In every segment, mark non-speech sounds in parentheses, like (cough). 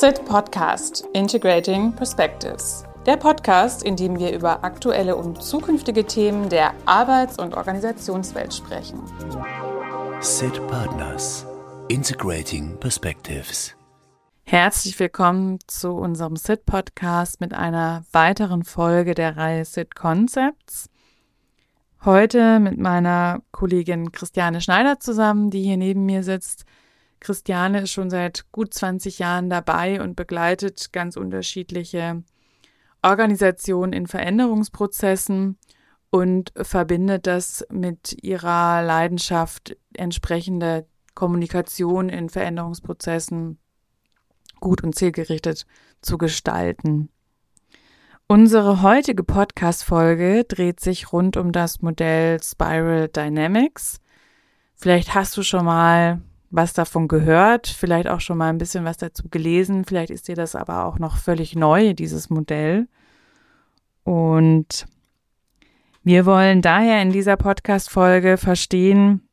SIT Podcast Integrating Perspectives. Der Podcast, in dem wir über aktuelle und zukünftige Themen der Arbeits- und Organisationswelt sprechen. SIT Partners Integrating Perspectives. Herzlich willkommen zu unserem SIT Podcast mit einer weiteren Folge der Reihe SIT Concepts. Heute mit meiner Kollegin Christiane Schneider zusammen, die hier neben mir sitzt. Christiane ist schon seit gut 20 Jahren dabei und begleitet ganz unterschiedliche Organisationen in Veränderungsprozessen und verbindet das mit ihrer Leidenschaft, entsprechende Kommunikation in Veränderungsprozessen gut und zielgerichtet zu gestalten. Unsere heutige Podcast-Folge dreht sich rund um das Modell Spiral Dynamics. Vielleicht hast du schon mal was davon gehört, vielleicht auch schon mal ein bisschen was dazu gelesen, vielleicht ist dir das aber auch noch völlig neu, dieses Modell. Und wir wollen daher in dieser Podcast-Folge verstehen,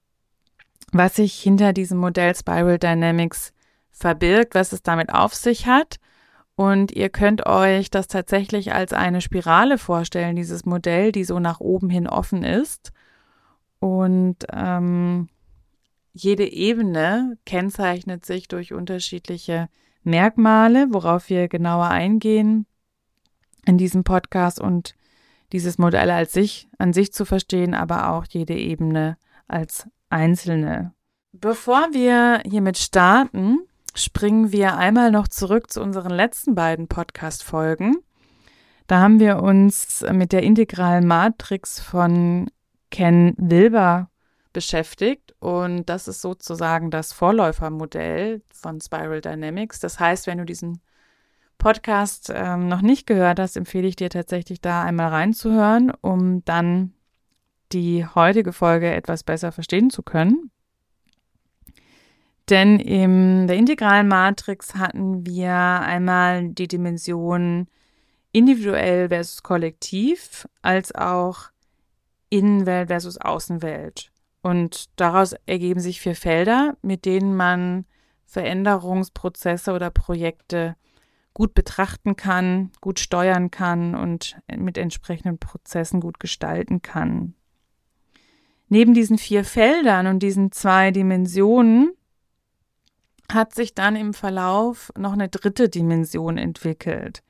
was sich hinter diesem Modell Spiral Dynamics verbirgt, was es damit auf sich hat und ihr könnt euch das tatsächlich als eine Spirale vorstellen, dieses Modell, die so nach oben hin offen ist. Und ähm, jede Ebene kennzeichnet sich durch unterschiedliche Merkmale, worauf wir genauer eingehen in diesem Podcast und dieses Modell als sich, an sich zu verstehen, aber auch jede Ebene als einzelne. Bevor wir hiermit starten, springen wir einmal noch zurück zu unseren letzten beiden Podcast-Folgen. Da haben wir uns mit der integralen Matrix von Ken Wilber beschäftigt und das ist sozusagen das Vorläufermodell von Spiral Dynamics. Das heißt, wenn du diesen Podcast ähm, noch nicht gehört hast, empfehle ich dir tatsächlich da einmal reinzuhören, um dann die heutige Folge etwas besser verstehen zu können. Denn in der integralen Matrix hatten wir einmal die Dimension individuell versus kollektiv, als auch Innenwelt versus Außenwelt. Und daraus ergeben sich vier Felder, mit denen man Veränderungsprozesse oder Projekte gut betrachten kann, gut steuern kann und mit entsprechenden Prozessen gut gestalten kann. Neben diesen vier Feldern und diesen zwei Dimensionen hat sich dann im Verlauf noch eine dritte Dimension entwickelt,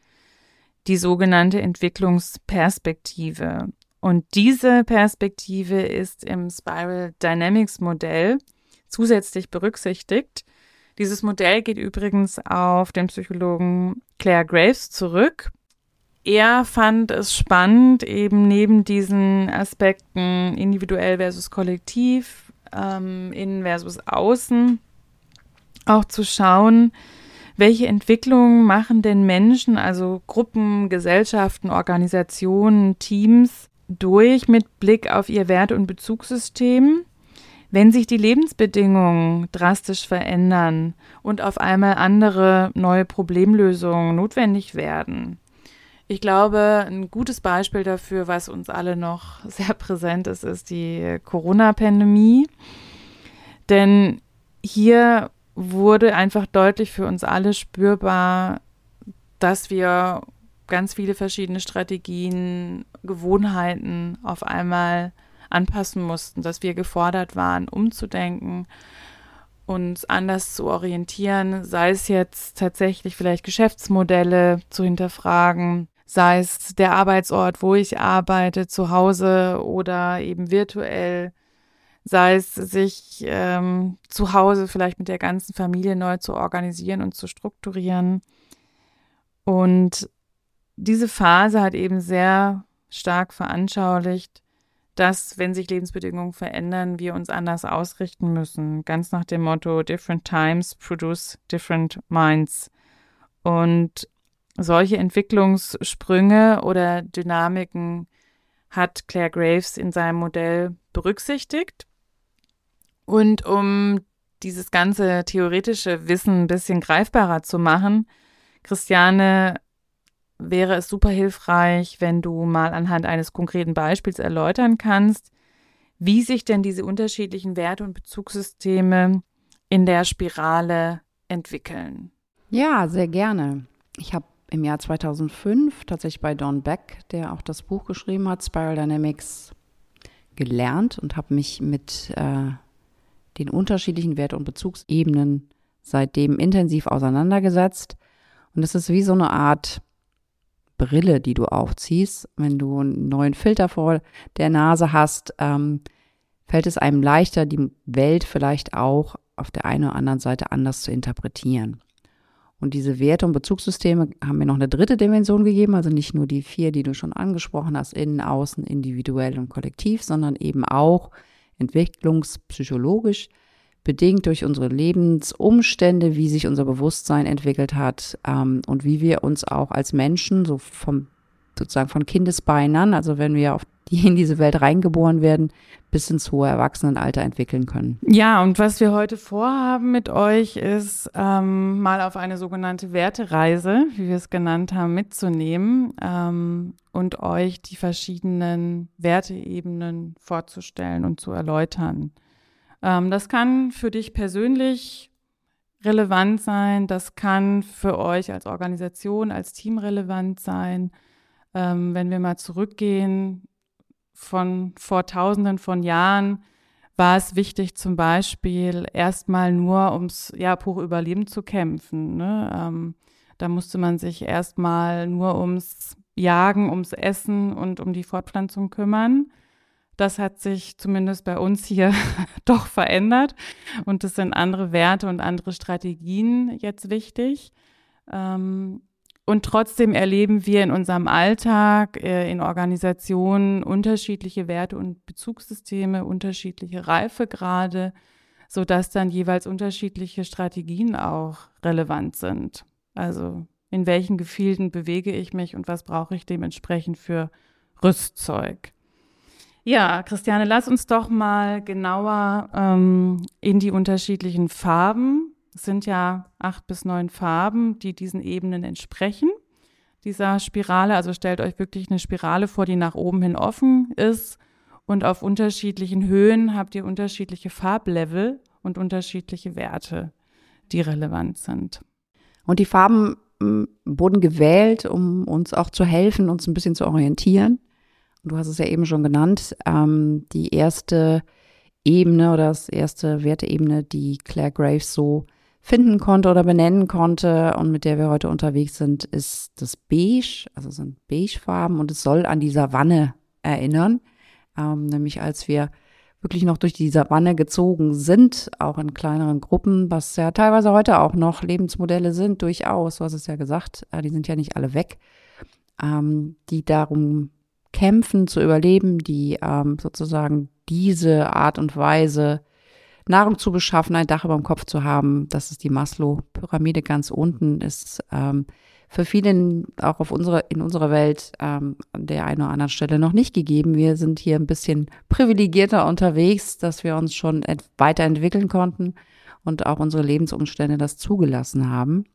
die sogenannte Entwicklungsperspektive. Und diese Perspektive ist im Spiral Dynamics Modell zusätzlich berücksichtigt. Dieses Modell geht übrigens auf den Psychologen Claire Graves zurück. Er fand es spannend, eben neben diesen Aspekten individuell versus kollektiv, ähm, innen versus außen, auch zu schauen, welche Entwicklungen machen denn Menschen, also Gruppen, Gesellschaften, Organisationen, Teams durch mit Blick auf ihr Wert- und Bezugssystem, wenn sich die Lebensbedingungen drastisch verändern und auf einmal andere neue Problemlösungen notwendig werden. Ich glaube, ein gutes Beispiel dafür, was uns alle noch (laughs) sehr präsent ist, ist die Corona-Pandemie. Denn hier wurde einfach deutlich für uns alle spürbar, dass wir ganz viele verschiedene Strategien, Gewohnheiten auf einmal anpassen mussten, dass wir gefordert waren, umzudenken, uns anders zu orientieren, sei es jetzt tatsächlich vielleicht Geschäftsmodelle zu hinterfragen, sei es der Arbeitsort, wo ich arbeite, zu Hause oder eben virtuell sei es sich ähm, zu Hause vielleicht mit der ganzen Familie neu zu organisieren und zu strukturieren. Und diese Phase hat eben sehr stark veranschaulicht, dass, wenn sich Lebensbedingungen verändern, wir uns anders ausrichten müssen. Ganz nach dem Motto, different times produce different minds. Und solche Entwicklungssprünge oder Dynamiken hat Claire Graves in seinem Modell berücksichtigt. Und um dieses ganze theoretische Wissen ein bisschen greifbarer zu machen, Christiane, wäre es super hilfreich, wenn du mal anhand eines konkreten Beispiels erläutern kannst, wie sich denn diese unterschiedlichen Werte und Bezugssysteme in der Spirale entwickeln. Ja, sehr gerne. Ich habe im Jahr 2005 tatsächlich bei Don Beck, der auch das Buch geschrieben hat, Spiral Dynamics, gelernt und habe mich mit äh, den unterschiedlichen Wert- und Bezugsebenen seitdem intensiv auseinandergesetzt. Und es ist wie so eine Art Brille, die du aufziehst. Wenn du einen neuen Filter vor der Nase hast, ähm, fällt es einem leichter, die Welt vielleicht auch auf der einen oder anderen Seite anders zu interpretieren. Und diese Werte und Bezugssysteme haben mir noch eine dritte Dimension gegeben, also nicht nur die vier, die du schon angesprochen hast, innen, außen, individuell und kollektiv, sondern eben auch entwicklungspsychologisch bedingt durch unsere Lebensumstände, wie sich unser Bewusstsein entwickelt hat ähm, und wie wir uns auch als Menschen so vom sozusagen von Kindesbeinen an, also wenn wir auf die in diese Welt reingeboren werden, bis ins hohe Erwachsenenalter entwickeln können. Ja, und was wir heute vorhaben mit euch ist, ähm, mal auf eine sogenannte Wertereise, wie wir es genannt haben, mitzunehmen ähm, und euch die verschiedenen Werteebenen vorzustellen und zu erläutern. Ähm, das kann für dich persönlich relevant sein, das kann für euch als Organisation, als Team relevant sein. Ähm, wenn wir mal zurückgehen, von vor Tausenden von Jahren war es wichtig, zum Beispiel erstmal nur ums ja, pure Überleben zu kämpfen. Ne? Ähm, da musste man sich erstmal nur ums Jagen, ums Essen und um die Fortpflanzung kümmern. Das hat sich zumindest bei uns hier (laughs) doch verändert und es sind andere Werte und andere Strategien jetzt wichtig. Ähm, und trotzdem erleben wir in unserem Alltag, äh, in Organisationen unterschiedliche Werte und Bezugssysteme, unterschiedliche Reifegrade, sodass dann jeweils unterschiedliche Strategien auch relevant sind. Also in welchen Gefilden bewege ich mich und was brauche ich dementsprechend für Rüstzeug. Ja, Christiane, lass uns doch mal genauer ähm, in die unterschiedlichen Farben es sind ja acht bis neun Farben, die diesen Ebenen entsprechen, dieser Spirale. Also stellt euch wirklich eine Spirale vor, die nach oben hin offen ist. Und auf unterschiedlichen Höhen habt ihr unterschiedliche Farblevel und unterschiedliche Werte, die relevant sind. Und die Farben hm, wurden gewählt, um uns auch zu helfen, uns ein bisschen zu orientieren. Du hast es ja eben schon genannt, ähm, die erste Ebene oder das erste Werteebene, die Claire Graves so finden konnte oder benennen konnte und mit der wir heute unterwegs sind, ist das Beige, also sind Beigefarben und es soll an die Savanne erinnern, ähm, nämlich als wir wirklich noch durch die Savanne gezogen sind, auch in kleineren Gruppen, was ja teilweise heute auch noch Lebensmodelle sind, durchaus, du hast es ja gesagt, äh, die sind ja nicht alle weg, ähm, die darum kämpfen zu überleben, die ähm, sozusagen diese Art und Weise Nahrung zu beschaffen, ein Dach über dem Kopf zu haben. Das ist die Maslow-Pyramide ganz unten, ist ähm, für viele auch auf unsere, in unserer Welt ähm, an der einen oder anderen Stelle noch nicht gegeben. Wir sind hier ein bisschen privilegierter unterwegs, dass wir uns schon weiterentwickeln konnten und auch unsere Lebensumstände das zugelassen haben.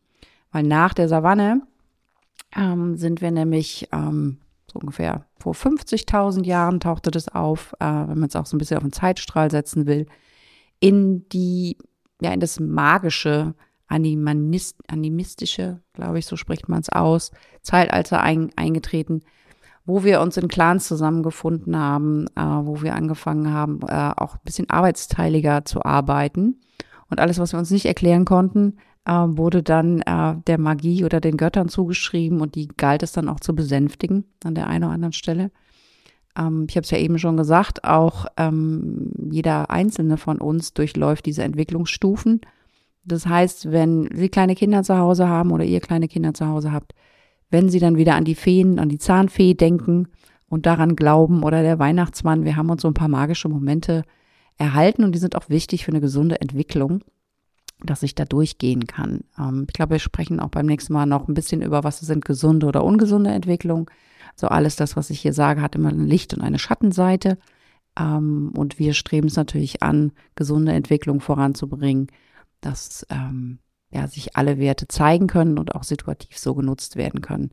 Weil nach der Savanne ähm, sind wir nämlich ähm, so ungefähr vor 50.000 Jahren tauchte das auf, äh, wenn man es auch so ein bisschen auf den Zeitstrahl setzen will, in die, ja, in das magische, Animanist, animistische, glaube ich, so spricht man es aus, Zeitalter ein, eingetreten, wo wir uns in Clans zusammengefunden haben, äh, wo wir angefangen haben, äh, auch ein bisschen arbeitsteiliger zu arbeiten. Und alles, was wir uns nicht erklären konnten, äh, wurde dann äh, der Magie oder den Göttern zugeschrieben und die galt es dann auch zu besänftigen an der einen oder anderen Stelle. Ähm, ich habe es ja eben schon gesagt, auch ähm, jeder einzelne von uns durchläuft diese Entwicklungsstufen. Das heißt, wenn Sie kleine Kinder zu Hause haben oder ihr kleine Kinder zu Hause habt, wenn Sie dann wieder an die Feen, an die Zahnfee denken und daran glauben oder der Weihnachtsmann, wir haben uns so ein paar magische Momente erhalten und die sind auch wichtig für eine gesunde Entwicklung, dass ich da durchgehen kann. Ähm, ich glaube, wir sprechen auch beim nächsten Mal noch ein bisschen über, was sind gesunde oder ungesunde Entwicklungen. So alles das, was ich hier sage, hat immer ein Licht und eine Schattenseite. Ähm, und wir streben es natürlich an, gesunde Entwicklung voranzubringen, dass ähm, ja, sich alle Werte zeigen können und auch situativ so genutzt werden können.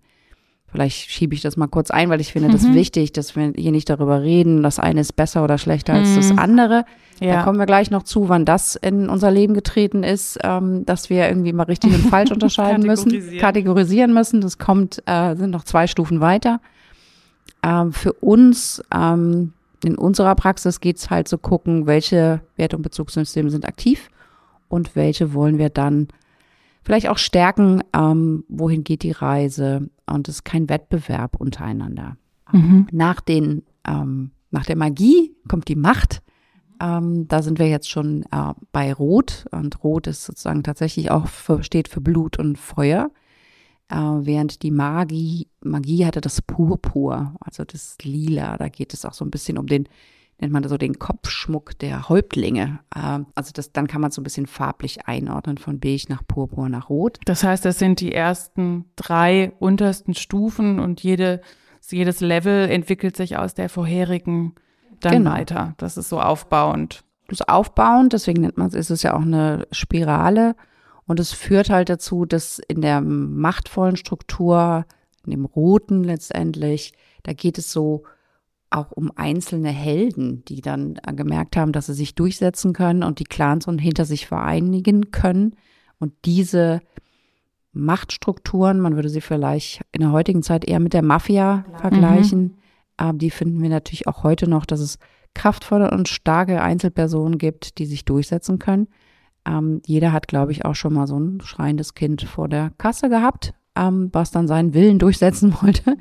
Vielleicht schiebe ich das mal kurz ein, weil ich finde das Mhm. wichtig, dass wir hier nicht darüber reden, das eine ist besser oder schlechter als das Mhm. andere. Da Ja. kommen wir gleich noch zu, wann das in unser Leben getreten ist, ähm, dass wir irgendwie mal richtig und falsch (laughs) unterscheiden müssen, Kategorisieren. kategorisieren müssen. Das kommt, äh, sind noch zwei Stufen weiter. Ähm, für uns ähm, in unserer Praxis geht's halt zu gucken, welche Wert- und Bezugssysteme sind aktiv und welche wollen wir dann vielleicht auch stärken, ähm, wohin geht die Reise. Und es ist kein Wettbewerb untereinander. Mhm. Nach, den, ähm, nach der Magie kommt die Macht. Ähm, da sind wir jetzt schon äh, bei Rot. Und Rot ist sozusagen tatsächlich auch für, steht für Blut und Feuer. Äh, während die Magie, Magie hatte das Purpur, also das Lila. Da geht es auch so ein bisschen um den, nennt man das so den Kopfschmuck der Häuptlinge. Äh, also das, dann kann man so ein bisschen farblich einordnen von beige nach Purpur nach Rot. Das heißt, das sind die ersten drei untersten Stufen und jede, jedes Level entwickelt sich aus der vorherigen dann Genau. weiter. Das ist so aufbauend. Das ist aufbauend, deswegen nennt man es, ist es ja auch eine Spirale. Und es führt halt dazu, dass in der machtvollen Struktur, in dem Roten letztendlich, da geht es so auch um einzelne Helden, die dann äh, gemerkt haben, dass sie sich durchsetzen können und die Clans und hinter sich vereinigen können. Und diese Machtstrukturen, man würde sie vielleicht in der heutigen Zeit eher mit der Mafia vergleichen, aber die finden wir natürlich auch heute noch, dass es kraftvolle und starke Einzelpersonen gibt, die sich durchsetzen können. Ähm, jeder hat, glaube ich, auch schon mal so ein schreiendes Kind vor der Kasse gehabt, ähm, was dann seinen Willen durchsetzen (laughs) wollte,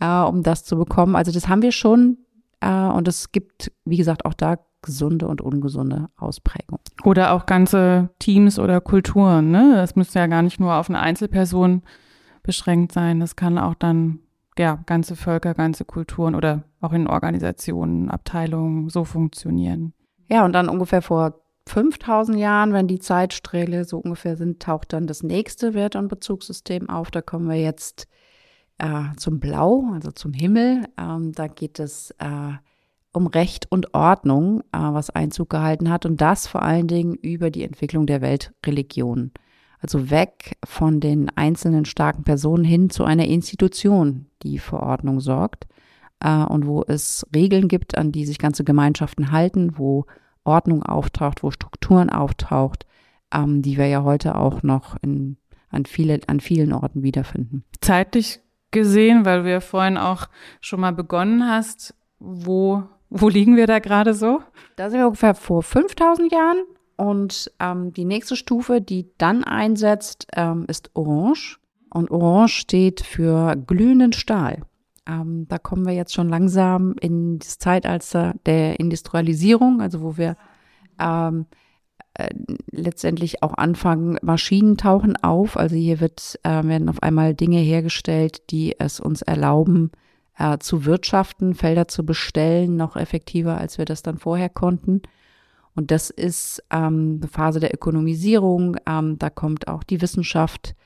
äh, um das zu bekommen. Also das haben wir schon äh, und es gibt, wie gesagt, auch da gesunde und ungesunde Ausprägungen. Oder auch ganze Teams oder Kulturen. Ne? Das müsste ja gar nicht nur auf eine Einzelperson beschränkt sein. Das kann auch dann ja ganze Völker, ganze Kulturen oder auch in Organisationen, Abteilungen so funktionieren. Ja, und dann ungefähr vor 5000 Jahren, wenn die Zeitsträhle so ungefähr sind, taucht dann das nächste Wert- und Bezugssystem auf. Da kommen wir jetzt äh, zum Blau, also zum Himmel. Ähm, da geht es äh, um Recht und Ordnung, äh, was Einzug gehalten hat. Und das vor allen Dingen über die Entwicklung der Weltreligion. Also weg von den einzelnen starken Personen hin zu einer Institution, die für Ordnung sorgt äh, und wo es Regeln gibt, an die sich ganze Gemeinschaften halten, wo Ordnung auftaucht, wo Strukturen auftaucht, ähm, die wir ja heute auch noch in, an, viele, an vielen Orten wiederfinden. Zeitlich gesehen, weil du ja vorhin auch schon mal begonnen hast, wo, wo liegen wir da gerade so? Da sind wir ungefähr vor 5000 Jahren und ähm, die nächste Stufe, die dann einsetzt, ähm, ist Orange. Und Orange steht für glühenden Stahl. Ähm, da kommen wir jetzt schon langsam in das Zeitalter der Industrialisierung, also wo wir ähm, äh, letztendlich auch anfangen, Maschinen tauchen auf. Also hier wird, äh, werden auf einmal Dinge hergestellt, die es uns erlauben, äh, zu wirtschaften, Felder zu bestellen, noch effektiver, als wir das dann vorher konnten. Und das ist ähm, eine Phase der Ökonomisierung. Ähm, da kommt auch die Wissenschaft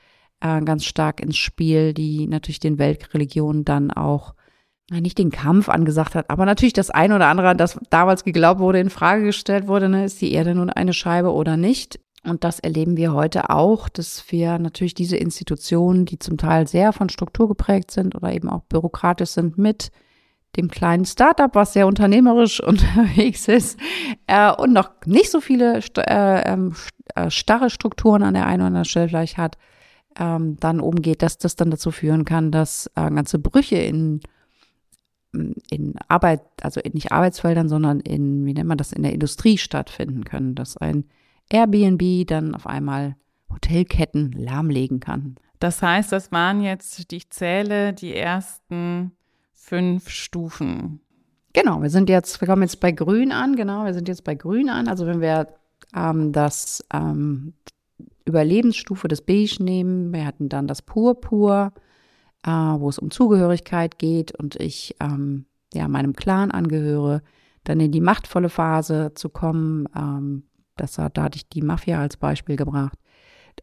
äh, ganz stark ins Spiel, die natürlich den Weltreligionen dann auch nicht den Kampf angesagt hat, aber natürlich das ein oder andere, das damals geglaubt wurde, in Frage gestellt wurde, ne, ist die Erde nun eine Scheibe oder nicht? Und das erleben wir heute auch, dass wir natürlich diese Institutionen, die zum Teil sehr von Struktur geprägt sind oder eben auch bürokratisch sind, mit dem kleinen Startup, was sehr unternehmerisch (laughs) unterwegs ist äh, und noch nicht so viele st äh, ähm, äh, starre Strukturen an der einen oder anderen Stelle vielleicht hat, ähm, dann umgeht, dass das dann dazu führen kann, dass äh, ganze Brüche in in Arbeit, also in nicht Arbeitsfeldern, sondern in, wie nennt man das, in der Industrie stattfinden können, dass ein Airbnb dann auf einmal Hotelketten lahmlegen kann. Das heißt, das waren jetzt, ich zähle, die ersten fünf Stufen. Genau, wir sind jetzt, wir kommen jetzt bei Grün an, genau, wir sind jetzt bei Grün an. Also wenn wir ähm, das ähm, Überlebensstufe des Beige nehmen, wir hatten dann das Purpur, äh, wo es um Zugehörigkeit geht und ich ähm, ja meinem Clan angehöre, dann in die machtvolle Phase zu kommen. Ähm, das, da hatte ich die Mafia als Beispiel gebracht.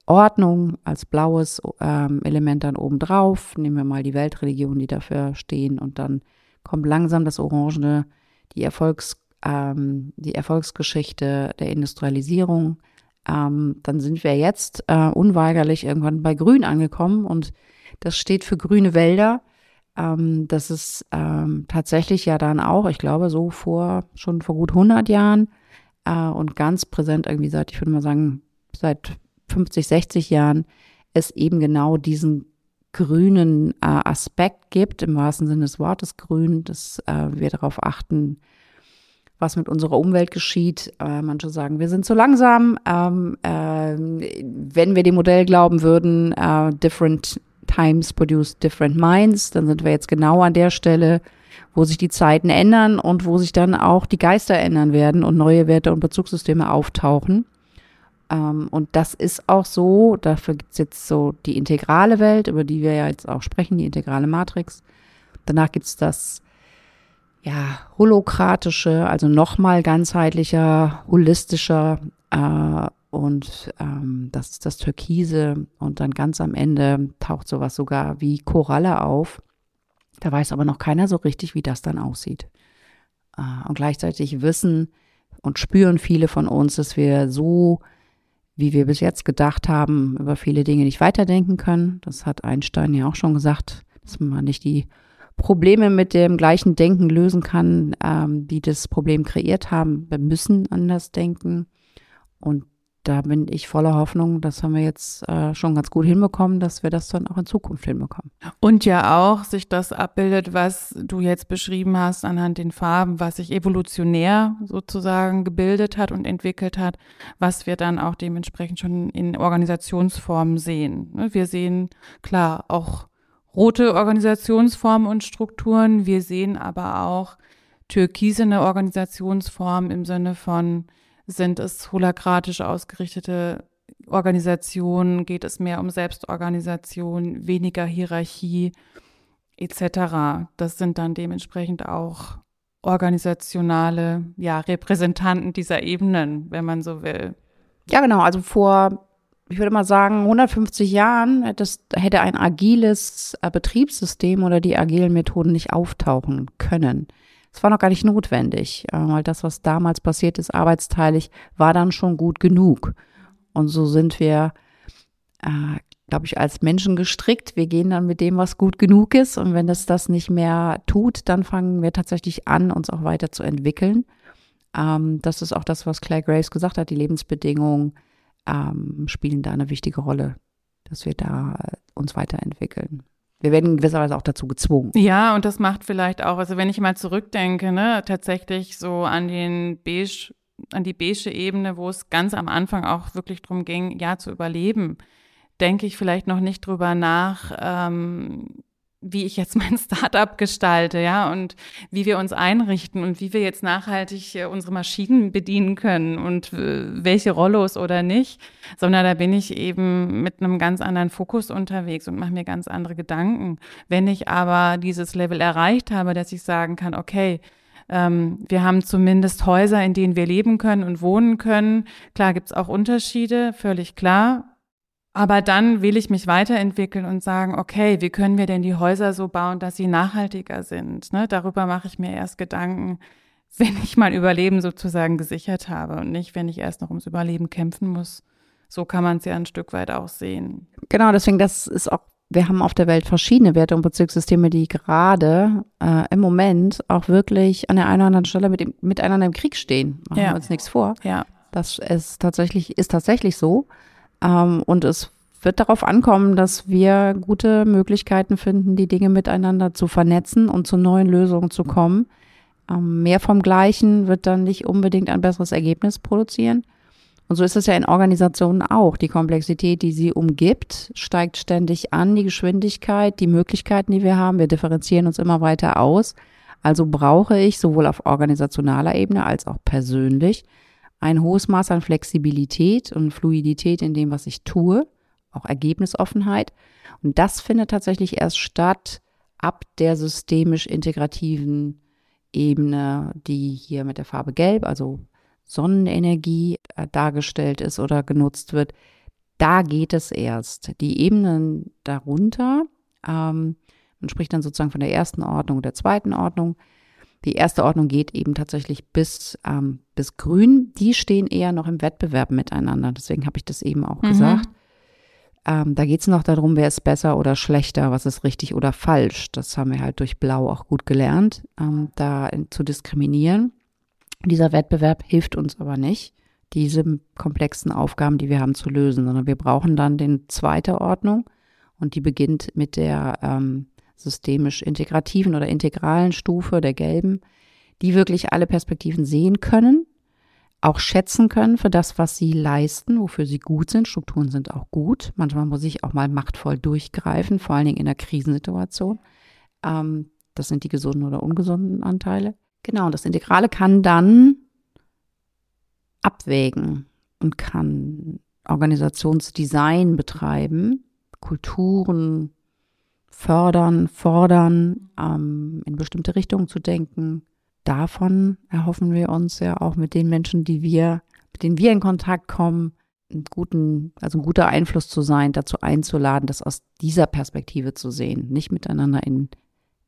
Ordnung als blaues ähm, Element dann oben drauf. Nehmen wir mal die Weltreligionen, die dafür stehen. Und dann kommt langsam das Orangene, die, Erfolgs, ähm, die Erfolgsgeschichte der Industrialisierung. Ähm, dann sind wir jetzt äh, unweigerlich irgendwann bei Grün angekommen. Und das steht für grüne Wälder. Ähm, das ist ähm, tatsächlich ja dann auch, ich glaube, so vor, schon vor gut 100 Jahren äh, und ganz präsent irgendwie seit, ich würde mal sagen, seit 50, 60 Jahren, es eben genau diesen grünen äh, Aspekt gibt, im wahrsten Sinne des Wortes grün, dass äh, wir darauf achten, was mit unserer Umwelt geschieht. Äh, manche sagen, wir sind zu langsam. Ähm, äh, wenn wir dem Modell glauben würden, äh, different times produce different minds, dann sind wir jetzt genau an der Stelle, wo sich die Zeiten ändern und wo sich dann auch die Geister ändern werden und neue Werte und Bezugssysteme auftauchen. Ähm, und das ist auch so, dafür gibt's jetzt so die integrale Welt, über die wir ja jetzt auch sprechen, die integrale Matrix. Danach gibt's das ja, holokratische, also nochmal ganzheitlicher, holistischer äh, und ähm, das ist das Türkise und dann ganz am Ende taucht sowas sogar wie Koralle auf. Da weiß aber noch keiner so richtig, wie das dann aussieht. Äh, und gleichzeitig wissen und spüren viele von uns, dass wir so, wie wir bis jetzt gedacht haben, über viele Dinge nicht weiterdenken können. Das hat Einstein ja auch schon gesagt, dass man nicht die Probleme mit dem gleichen Denken lösen kann, ähm, die das Problem kreiert haben. Wir müssen anders denken. Und da bin ich voller Hoffnung, das haben wir jetzt äh, schon ganz gut hinbekommen, dass wir das dann auch in Zukunft hinbekommen. Und ja auch sich das abbildet, was du jetzt beschrieben hast anhand den Farben, was sich evolutionär sozusagen gebildet hat und entwickelt hat, was wir dann auch dementsprechend schon in Organisationsformen sehen. Ne, wir sehen klar auch rote Organisationsformen und Strukturen, wir sehen aber auch türkisene Organisationsformen im Sinne von sind es holakratisch ausgerichtete Organisationen? Geht es mehr um Selbstorganisation, weniger Hierarchie etc.? Das sind dann dementsprechend auch organisationale ja, Repräsentanten dieser Ebenen, wenn man so will. Ja, genau. Also vor, ich würde mal sagen, 150 Jahren hätte, hätte ein agiles äh, Betriebssystem oder die agilen Methoden nicht auftauchen können. Es war noch gar nicht notwendig, äh, weil das, was damals passiert ist, arbeitsteilig, war dann schon gut genug. Und so sind wir, äh, glaube ich, als Menschen gestrickt. Wir gehen dann mit dem, was gut genug ist. Und wenn es das nicht mehr tut, dann fangen wir tatsächlich an, uns auch weiter zu entwickeln. Ähm, das ist auch das, was Claire Graves gesagt hat. Die Lebensbedingungen ähm, spielen da eine wichtige Rolle, dass wir da uns weiterentwickeln wir werden in gewisser Weise auch dazu gezwungen. Ja, und das macht vielleicht auch, also wenn ich mal zurückdenke, ne, tatsächlich so an den beige, an die beige Ebene, wo es ganz am Anfang auch wirklich darum ging, ja, zu überleben, denke ich vielleicht noch nicht drüber nach, ähm, wie ich jetzt mein (laughs) Startup gestalte, ja, und wie wir uns einrichten und wie wir jetzt nachhaltig äh, unsere Maschinen bedienen können und äh, welche Rollos oder nicht, sondern da bin ich eben mit einem ganz anderen Fokus unterwegs und mache mir ganz andere Gedanken. Wenn ich aber dieses Level erreicht habe, dass ich sagen kann, okay, ähm, wir haben zumindest Häuser, in denen wir leben können und wohnen können. Klar gibt's auch Unterschiede, völlig klar. Aber dann will ich mich weiterentwickeln und sagen, okay, wie können wir denn die Häuser so bauen, dass sie nachhaltiger sind? Ne? Darüber mache ich mir erst Gedanken, (laughs) wenn ich mein Überleben sozusagen gesichert habe und nicht, wenn ich erst noch ums Überleben kämpfen muss. So kann man es ja ein Stück weit auch sehen. Genau, deswegen, das ist auch, wir haben auf der Welt verschiedene Werte und Bezirkssysteme, die gerade äh, im Moment auch wirklich an der einen oder anderen Stelle mit, miteinander im Krieg stehen. Machen ja. wir uns nichts vor. Ja. Das ist tatsächlich, ist tatsächlich so. Ähm, und es wird darauf ankommen, dass wir gute Möglichkeiten finden, die Dinge miteinander zu vernetzen und zu neuen Lösungen zu kommen. Ähm, mehr vom Gleichen wird dann nicht unbedingt ein besseres Ergebnis produzieren. Und so ist es ja in Organisationen auch. Die Komplexität, die sie umgibt, steigt ständig an, die Geschwindigkeit, die Möglichkeiten, die wir haben. Wir differenzieren uns immer weiter aus. Also brauche ich sowohl auf organisationaler Ebene als auch persönlich ein hohes Maß an Flexibilität und Fluidität in dem, was ich tue, auch Ergebnisoffenheit. Und das findet tatsächlich erst statt ab der systemisch integrativen Ebene, die hier mit der Farbe Gelb, also Sonnenenergie, äh, dargestellt ist oder genutzt wird. Da geht es erst. Die Ebenen darunter, ähm, man spricht dann sozusagen von der ersten Ordnung, der zweiten Ordnung, die erste Ordnung geht eben tatsächlich bis, ähm, bis grün. Die stehen eher noch im Wettbewerb miteinander. Deswegen habe ich das eben auch mhm. gesagt. Ähm, da geht es noch darum, wer ist besser oder schlechter, was ist richtig oder falsch. Das haben wir halt durch Blau auch gut gelernt, ähm, da in, zu diskriminieren. Dieser Wettbewerb hilft uns aber nicht, diese komplexen Aufgaben, die wir haben, zu lösen, sondern wir brauchen dann den zweite Ordnung und die beginnt mit der ähm, systemisch integrativen oder integralen Stufe der gelben, die wirklich alle Perspektiven sehen können, auch schätzen können für das, was sie leisten, wofür sie gut sind. Strukturen sind auch gut. Manchmal muss ich auch mal machtvoll durchgreifen, vor allen Dingen in einer Krisensituation. Ähm, das sind die gesunden oder ungesunden Anteile. Genau, und das Integrale kann dann abwägen und kann Organisationsdesign betreiben, Kulturen fördern, fordern, ähm, in bestimmte Richtungen zu denken. Davon erhoffen wir uns ja auch mit den Menschen, die wir, mit denen wir in Kontakt kommen, einen guten, also ein guter Einfluss zu sein, dazu einzuladen, das aus dieser Perspektive zu sehen, nicht miteinander in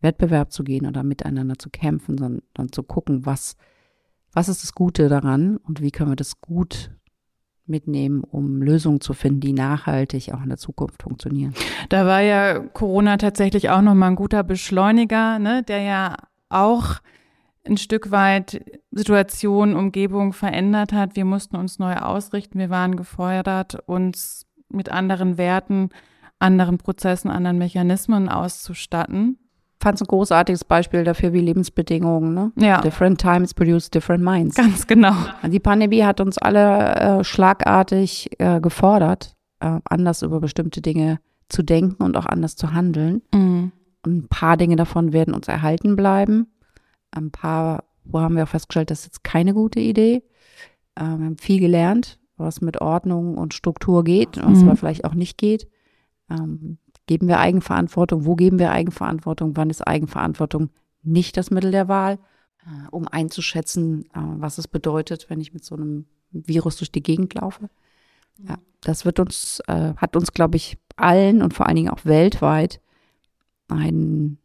Wettbewerb zu gehen oder miteinander zu kämpfen, sondern zu gucken, was, was ist das Gute daran und wie können wir das gut mitnehmen, um Lösungen zu finden, die nachhaltig auch in der Zukunft funktionieren. Da war ja Corona tatsächlich auch nochmal ein guter Beschleuniger, ne, der ja auch ein Stück weit Situation, Umgebung verändert hat. Wir mussten uns neu ausrichten. Wir waren gefordert, uns mit anderen Werten, anderen Prozessen, anderen Mechanismen auszustatten fand es ein großartiges Beispiel dafür, wie Lebensbedingungen, ne? Ja. Different times produce different minds. Ganz genau. Die Pandemie hat uns alle äh, schlagartig äh, gefordert, äh, anders über bestimmte Dinge zu denken und auch anders zu handeln. Mhm. Und ein paar Dinge davon werden uns erhalten bleiben. Ein paar, wo haben wir auch festgestellt, das ist jetzt keine gute Idee. Äh, wir haben viel gelernt, was mit Ordnung und Struktur geht, was mhm. aber vielleicht auch nicht geht. Ähm, Geben wir Eigenverantwortung? Wo geben wir Eigenverantwortung? Wann ist Eigenverantwortung nicht das Mittel der Wahl? Äh, um einzuschätzen, äh, was es bedeutet, wenn ich mit so einem Virus durch die Gegend laufe. Ja, das wird uns, äh, hat uns, glaube ich, allen und vor allen Dingen auch weltweit einen,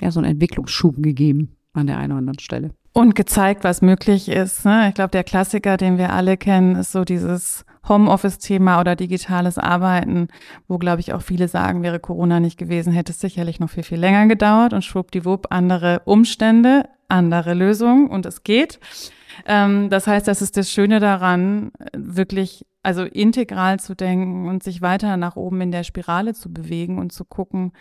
ja, so einen Entwicklungsschub gegeben an der einen oder anderen Stelle. Und gezeigt, was möglich ist. Ne? Ich glaube, der Klassiker, den wir alle kennen, ist so dieses Homeoffice-Thema oder digitales Arbeiten, wo, glaube ich, auch viele sagen, wäre Corona nicht gewesen, hätte es sicherlich noch viel, viel länger gedauert und schwuppdiwupp andere Umstände, andere Lösungen und es geht. Ähm, das heißt, das ist das Schöne daran, wirklich also integral zu denken und sich weiter nach oben in der Spirale zu bewegen und zu gucken,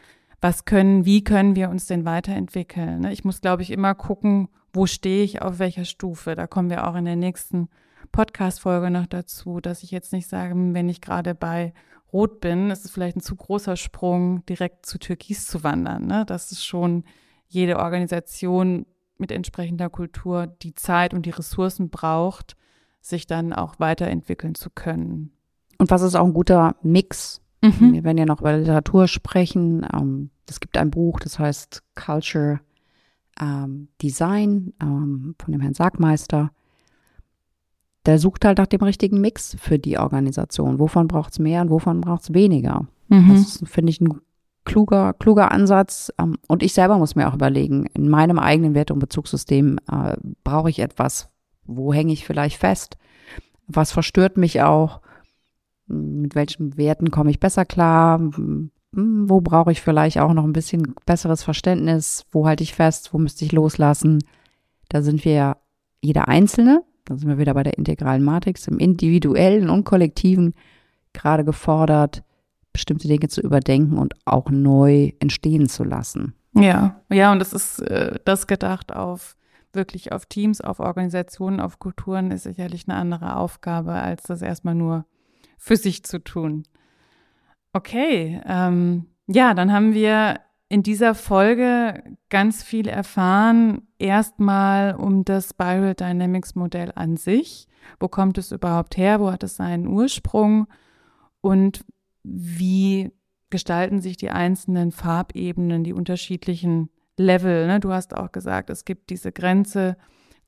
was können, wie können wir uns denn weiterentwickeln. Ne? Ich muss, glaube ich, immer gucken, wo stehe ich auf welcher Stufe. Da kommen wir auch in der nächsten Podcast-Folge noch dazu, dass ich jetzt nicht sage, wenn ich gerade bei Rot bin, ist es vielleicht ein zu großer Sprung, direkt zu Türkis zu wandern. Ne? Das ist schon jede Organisation mit entsprechender Kultur die Zeit und die Ressourcen braucht, sich dann auch weiterentwickeln zu können. Und was ist auch ein guter Mix? Mhm. Wir werden ja noch über Literatur sprechen. Ähm, es gibt ein Buch, das heißt Culture ähm, Design ähm, von dem Herrn Sagmeister der sucht halt nach dem richtigen Mix für die Organisation. Wovon braucht es mehr und wovon braucht es weniger? Mhm. Das finde ich ein kluger, kluger Ansatz. Ähm, und ich selber muss mir auch überlegen, in meinem eigenen Wert- und Bezugssystem äh, brauche ich etwas, wo hänge ich vielleicht fest? Was verstört mich auch? Mit welchen Werten komme ich besser klar? Hm, wo brauche ich vielleicht auch noch ein bisschen besseres Verständnis? Wo halte ich fest? Wo müsste ich loslassen? Da sind wir ja jeder Einzelne da sind wir wieder bei der integralen Matrix, im individuellen und kollektiven gerade gefordert, bestimmte Dinge zu überdenken und auch neu entstehen zu lassen. Ja, ja, und das ist äh, das gedacht auf wirklich auf Teams, auf Organisationen, auf Kulturen ist sicherlich eine andere Aufgabe, als das erstmal nur für sich zu tun. Okay, ähm, ja, dann haben wir in dieser Folge ganz viel erfahren. Erstmal um das Spiral Dynamics Modell an sich. Wo kommt es überhaupt her? Wo hat es seinen Ursprung? Und wie gestalten sich die einzelnen Farbebenen, die unterschiedlichen Level? Ne? Du hast auch gesagt, es gibt diese Grenze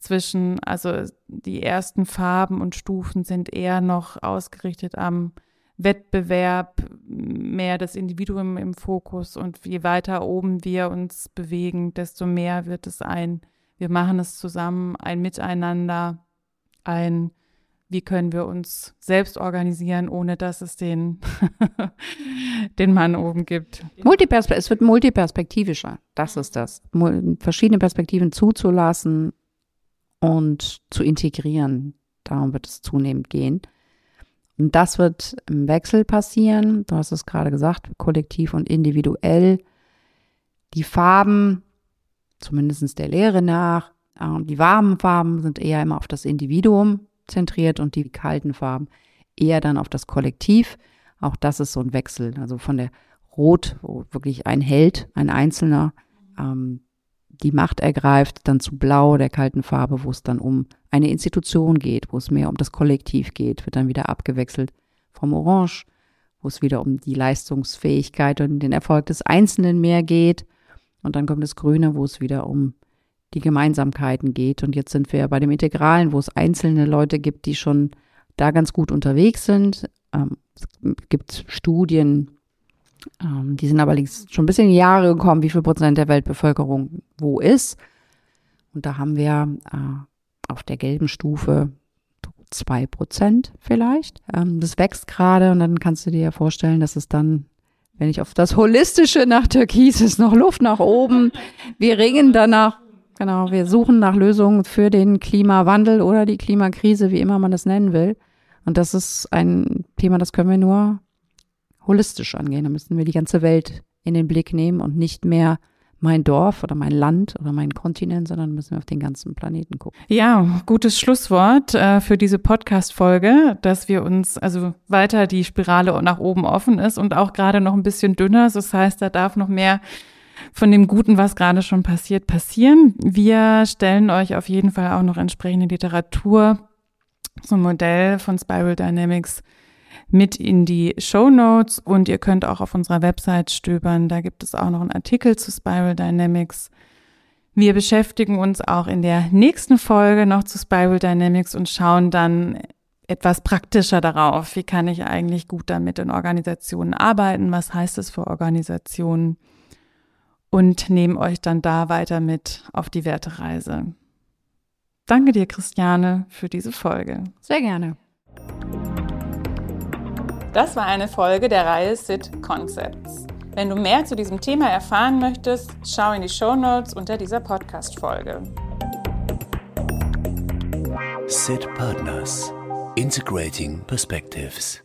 zwischen, also die ersten Farben und Stufen sind eher noch ausgerichtet am Wettbewerb, mehr das Individuum im Fokus und je weiter oben wir uns bewegen, desto mehr wird es ein, wir machen es zusammen, ein Miteinander, ein wie können wir uns selbst organisieren, ohne dass es den, (laughs) den Mann oben gibt. Multiperspekt es wird multiperspektivischer. Das ist das. Verschiedene Perspektiven zuzulassen und zu integrieren. Darum wird es zunehmend gehen. Und das wird im Wechsel passieren. Du hast es gerade gesagt, kollektiv und individuell. Die Farben, zumindest der Lehre nach, äh, die warmen Farben sind eher immer auf das Individuum zentriert und die kalten Farben eher dann auf das Kollektiv. Auch das ist so ein Wechsel. Also von der Rot, wo wirklich ein Held, ein Einzelner, ähm, die Macht ergreift, dann zu Blau, der kalten Farbe, wo es dann um eine Institution geht, wo es mehr um das Kollektiv geht, wird dann wieder abgewechselt vom Orange, wo es wieder um die Leistungsfähigkeit und den Erfolg des Einzelnen mehr geht. Und dann kommt das Grüne, wo es wieder um die Gemeinsamkeiten geht. Und jetzt sind wir bei dem Integralen, wo es einzelne Leute gibt, die schon da ganz gut unterwegs sind. Ähm, es gibt Studien, ähm, die sind aber schon ein bisschen in die Jahre gekommen, wie viel Prozent der Weltbevölkerung wo ist. Und da haben wir äh, auf der gelben Stufe zwei Prozent vielleicht. Ähm, das wächst gerade und dann kannst du dir ja vorstellen, dass es dann, wenn ich auf das Holistische nach Türkis ist, noch Luft nach oben. Wir ringen danach Genau, wir suchen nach Lösungen für den Klimawandel oder die Klimakrise, wie immer man das nennen will. Und das ist ein Thema, das können wir nur holistisch angehen. Da müssen wir die ganze Welt in den Blick nehmen und nicht mehr mein Dorf oder mein Land oder mein Kontinent, sondern müssen wir auf den ganzen Planeten gucken. Ja, gutes Schlusswort äh, für diese Podcast-Folge, dass wir uns also weiter die Spirale nach oben offen ist und auch gerade noch ein bisschen dünner. Das heißt, da darf noch mehr von dem Guten, was gerade schon passiert, passieren. Wir stellen euch auf jeden Fall auch noch entsprechende Literatur zum Modell von Spiral Dynamics mit in die Show Notes und ihr könnt auch auf unserer Website stöbern. Da gibt es auch noch einen Artikel zu Spiral Dynamics. Wir beschäftigen uns auch in der nächsten Folge noch zu Spiral Dynamics und schauen dann etwas praktischer darauf. Wie kann ich eigentlich gut damit in Organisationen arbeiten? Was heißt es für Organisationen? und nehmen euch dann da weiter mit auf die Wertereise. Danke dir, Christiane, für diese Folge. Sehr gerne. Das war eine Folge der Reihe SIT Concepts. Wenn du mehr zu diesem Thema erfahren möchtest, schau in die Show Notes unter dieser Podcast-Folge. SIT Partners Integrating Perspectives